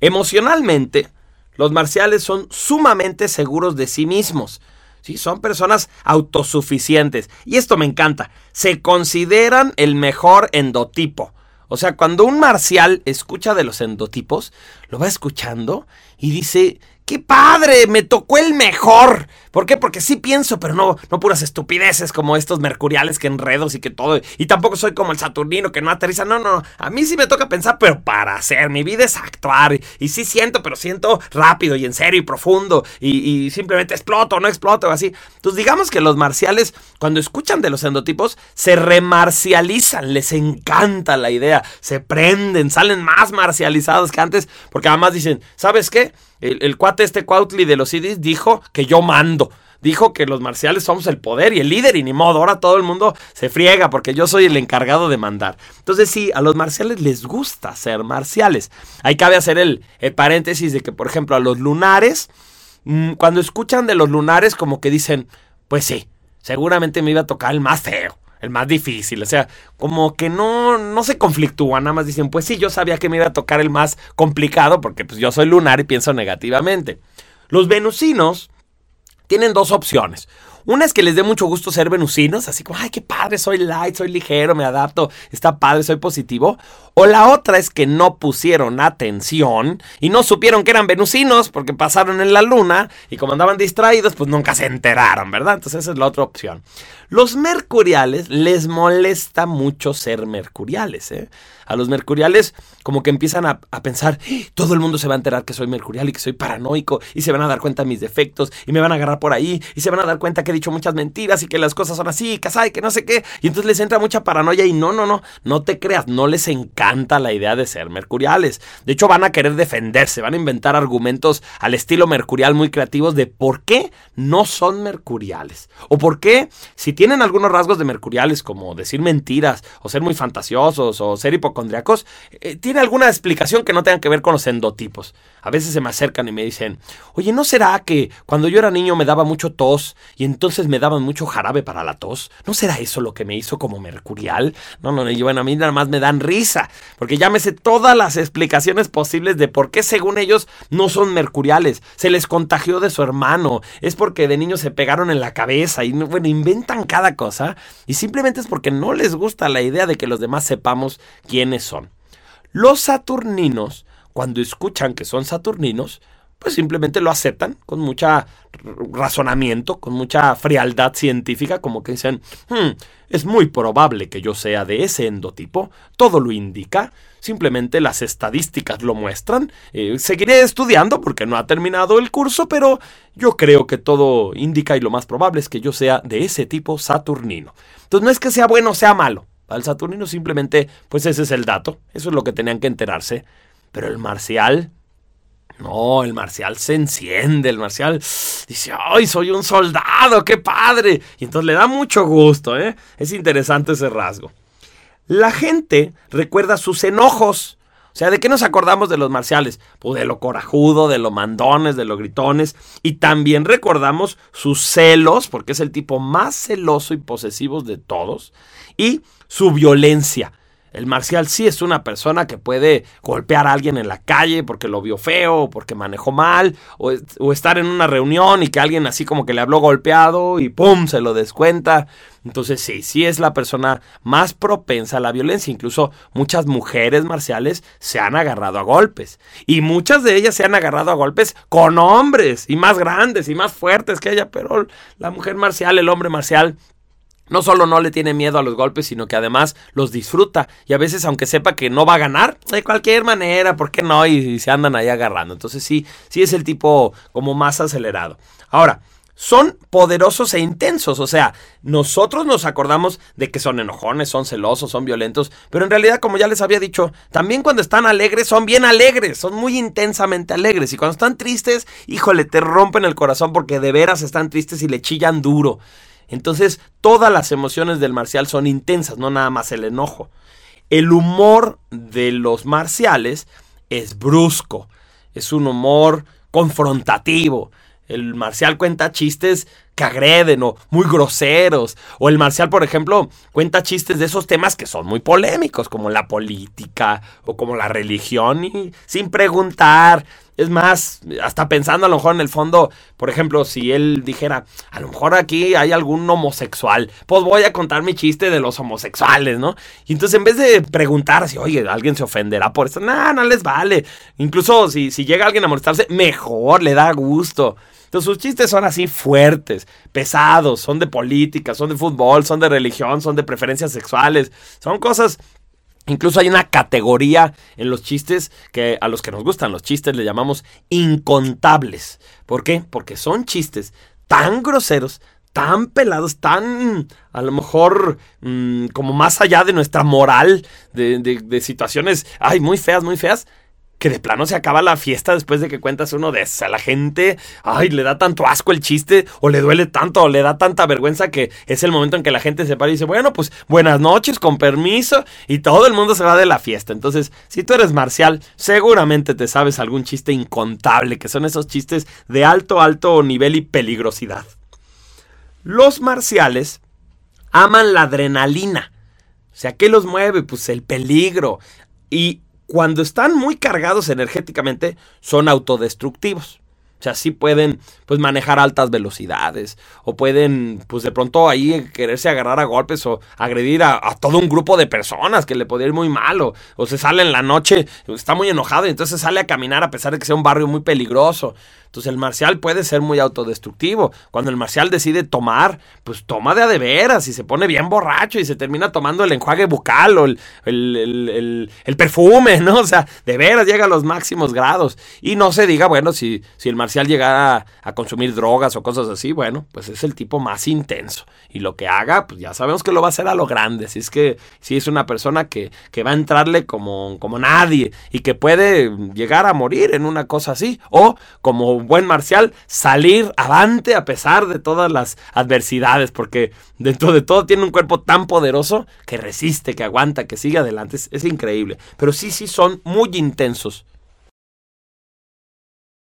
Emocionalmente, los marciales son sumamente seguros de sí mismos. Sí, son personas autosuficientes. Y esto me encanta. Se consideran el mejor endotipo. O sea, cuando un marcial escucha de los endotipos, lo va escuchando y dice, ¡Qué padre! Me tocó el mejor. ¿Por qué? Porque sí pienso, pero no, no puras estupideces como estos mercuriales que enredos y que todo. Y tampoco soy como el Saturnino que no aterriza. No, no, no. A mí sí me toca pensar, pero para hacer. Mi vida es actuar. Y, sí siento, pero siento rápido y en serio y profundo. Y, simplemente exploto, no exploto, así. Entonces, digamos que los marciales, cuando escuchan de los endotipos, se remarcializan. Les encanta la idea. Se prenden, salen más marcializados que antes. Porque además dicen, ¿sabes qué? El, este Cuautli de los CDs dijo que yo mando. Dijo que los marciales somos el poder y el líder y ni modo. Ahora todo el mundo se friega porque yo soy el encargado de mandar. Entonces sí, a los marciales les gusta ser marciales. Ahí cabe hacer el, paréntesis de que, por ejemplo, a los lunares, mm, cuando escuchan de los lunares como que dicen, pues sí, seguramente me iba a tocar el más feo el más difícil. O sea, como que no, no se conflictúan, nada más dicen, pues sí, yo sabía que me iba a tocar el más complicado porque pues yo soy lunar y pienso negativamente. Los venusinos tienen dos opciones. Una es que les dé mucho gusto ser venusinos, así como, ay, qué padre, soy light, soy ligero, me adapto, está padre, soy positivo. O la otra es que no pusieron atención y no supieron que eran venusinos porque pasaron en la luna y como andaban distraídos, pues nunca se enteraron, ¿verdad? Entonces esa es la otra opción. Los mercuriales les molesta mucho ser mercuriales, ¿eh? A los mercuriales como que empiezan a, pensar, todo el mundo se va a enterar que soy mercurial y que soy paranoico y se van a dar cuenta de mis defectos y me van a agarrar por ahí y se van a dar cuenta que he dicho muchas mentiras y que las cosas son así, y que no sé qué. Y entonces les entra mucha paranoia y no, no, no, no te creas, no les encanta la idea de ser mercuriales. De hecho van a querer defenderse, van a inventar argumentos al estilo mercurial muy creativos de por qué no son mercuriales. O por qué, si tienen algunos rasgos de mercuriales como decir mentiras o ser muy fantasiosos o ser eh, ¿tiene alguna explicación que no tenga que ver con los endotipos? A veces se me acercan y me dicen, oye, ¿no será que cuando yo era niño me daba mucho tos y entonces me daban mucho jarabe para la tos? ¿No será eso lo que me hizo como mercurial? No, no, y bueno, a mí nada más me dan risa, porque ya me sé todas las explicaciones posibles de por qué según ellos no son mercuriales. Se les contagió de su hermano, es porque de niños se pegaron en la cabeza y bueno, inventan cada cosa y simplemente es porque no les gusta la idea de que los demás sepamos quién son. Los saturninos, cuando escuchan que son saturninos, pues simplemente lo aceptan con mucha razonamiento, con mucha frialdad científica, como que dicen, hmm, es muy probable que yo sea de ese endotipo, todo lo indica, simplemente las estadísticas lo muestran, eh, seguiré estudiando porque no ha terminado el curso, pero yo creo que todo indica y lo más probable es que yo sea de ese tipo saturnino. Entonces no es que sea bueno o sea malo, al Saturnino simplemente, pues ese es el dato, eso es lo que tenían que enterarse. Pero el marcial, no, el marcial se enciende, el marcial dice, ¡ay, soy un soldado, qué padre! Y entonces le da mucho gusto, ¿eh? Es interesante ese rasgo. La gente recuerda sus enojos. O sea, ¿de qué nos acordamos de los marciales? Pues de lo corajudo, de lo mandones, de lo gritones. Y también recordamos sus celos, porque es el tipo más celoso y posesivo de todos. Y su violencia. El marcial sí es una persona que puede golpear a alguien en la calle porque lo vio feo, o porque manejó mal, o, estar en una reunión y que alguien así como que le habló golpeado y ¡pum! se lo descuenta. Entonces sí, sí es la persona más propensa a la violencia. Incluso muchas mujeres marciales se han agarrado a golpes. Y muchas de ellas se han agarrado a golpes con hombres y más grandes y más fuertes que ella. Pero la mujer marcial, el hombre marcial, no solo no le tiene miedo a los golpes, sino que además los disfruta. Y a veces, aunque sepa que no va a ganar, de cualquier manera, ¿por qué no? Y, se andan ahí agarrando. Entonces sí, sí es el tipo como más acelerado. Ahora, son poderosos e intensos. O sea, nosotros nos acordamos de que son enojones, son celosos, son violentos, pero en realidad, como ya les había dicho, también cuando están alegres son bien alegres, son muy intensamente alegres. Y cuando están tristes, híjole, te rompen el corazón porque de veras están tristes y le chillan duro. Entonces, todas las emociones del marcial son intensas, no nada más el enojo. El humor de los marciales es brusco, es un humor confrontativo. El marcial cuenta chistes que agreden o muy groseros. O el Marcial, por ejemplo, cuenta chistes de esos temas que son muy polémicos, como la política o como la religión, y sin preguntar. Es más, hasta pensando a lo mejor en el fondo, por ejemplo, si él dijera, a lo mejor aquí hay algún homosexual, pues voy a contar mi chiste de los homosexuales, ¿no? Y entonces en vez de preguntar si, oye, alguien se ofenderá por eso, no, no les vale. Incluso si, si llega alguien a molestarse, mejor, le da gusto. Entonces sus chistes son así fuertes, pesados, son de política, son de fútbol, son de religión, son de preferencias sexuales, son cosas Incluso hay una categoría en los chistes que a los que nos gustan los chistes le llamamos incontables. ¿Por qué? Porque son chistes tan groseros, tan pelados, tan a lo mejor mm, como más allá de nuestra moral, de, de situaciones, ay, muy feas, muy feas, que de plano se acaba la fiesta después de que cuentas uno de. A la gente, ay, le da tanto asco el chiste, o le duele tanto, o le da tanta vergüenza que es el momento en que la gente se para y dice, bueno, pues buenas noches, con permiso, y todo el mundo se va de la fiesta. Entonces, si tú eres marcial, seguramente te sabes algún chiste incontable, que son esos chistes de alto, alto nivel y peligrosidad. Los marciales aman la adrenalina. O sea, ¿qué los mueve? Pues el peligro. Y cuando están muy cargados energéticamente, son autodestructivos. O sea, sí pueden pues manejar altas velocidades o pueden pues de pronto ahí quererse agarrar a golpes o agredir a, todo un grupo de personas que le podría ir muy mal o, o, se sale en la noche, está muy enojado y entonces sale a caminar a pesar de que sea un barrio muy peligroso. Entonces el marcial puede ser muy autodestructivo. Cuando el marcial decide tomar, pues toma de a de veras y se pone bien borracho y se termina tomando el enjuague bucal o el, el, perfume, ¿no? O sea, de veras llega a los máximos grados. Y no se diga, bueno, si, si el marcial llegara a, consumir drogas o cosas así, bueno, pues es el tipo más intenso. Y lo que haga, pues ya sabemos que lo va a hacer a lo grande. Si es que si es una persona que, que va a entrarle como, como nadie y que puede llegar a morir en una cosa así. O como buen marcial, salir avante a pesar de todas las adversidades, porque dentro de todo tiene un cuerpo tan poderoso que resiste, que aguanta, que sigue adelante. Es, es increíble. Pero sí, sí son muy intensos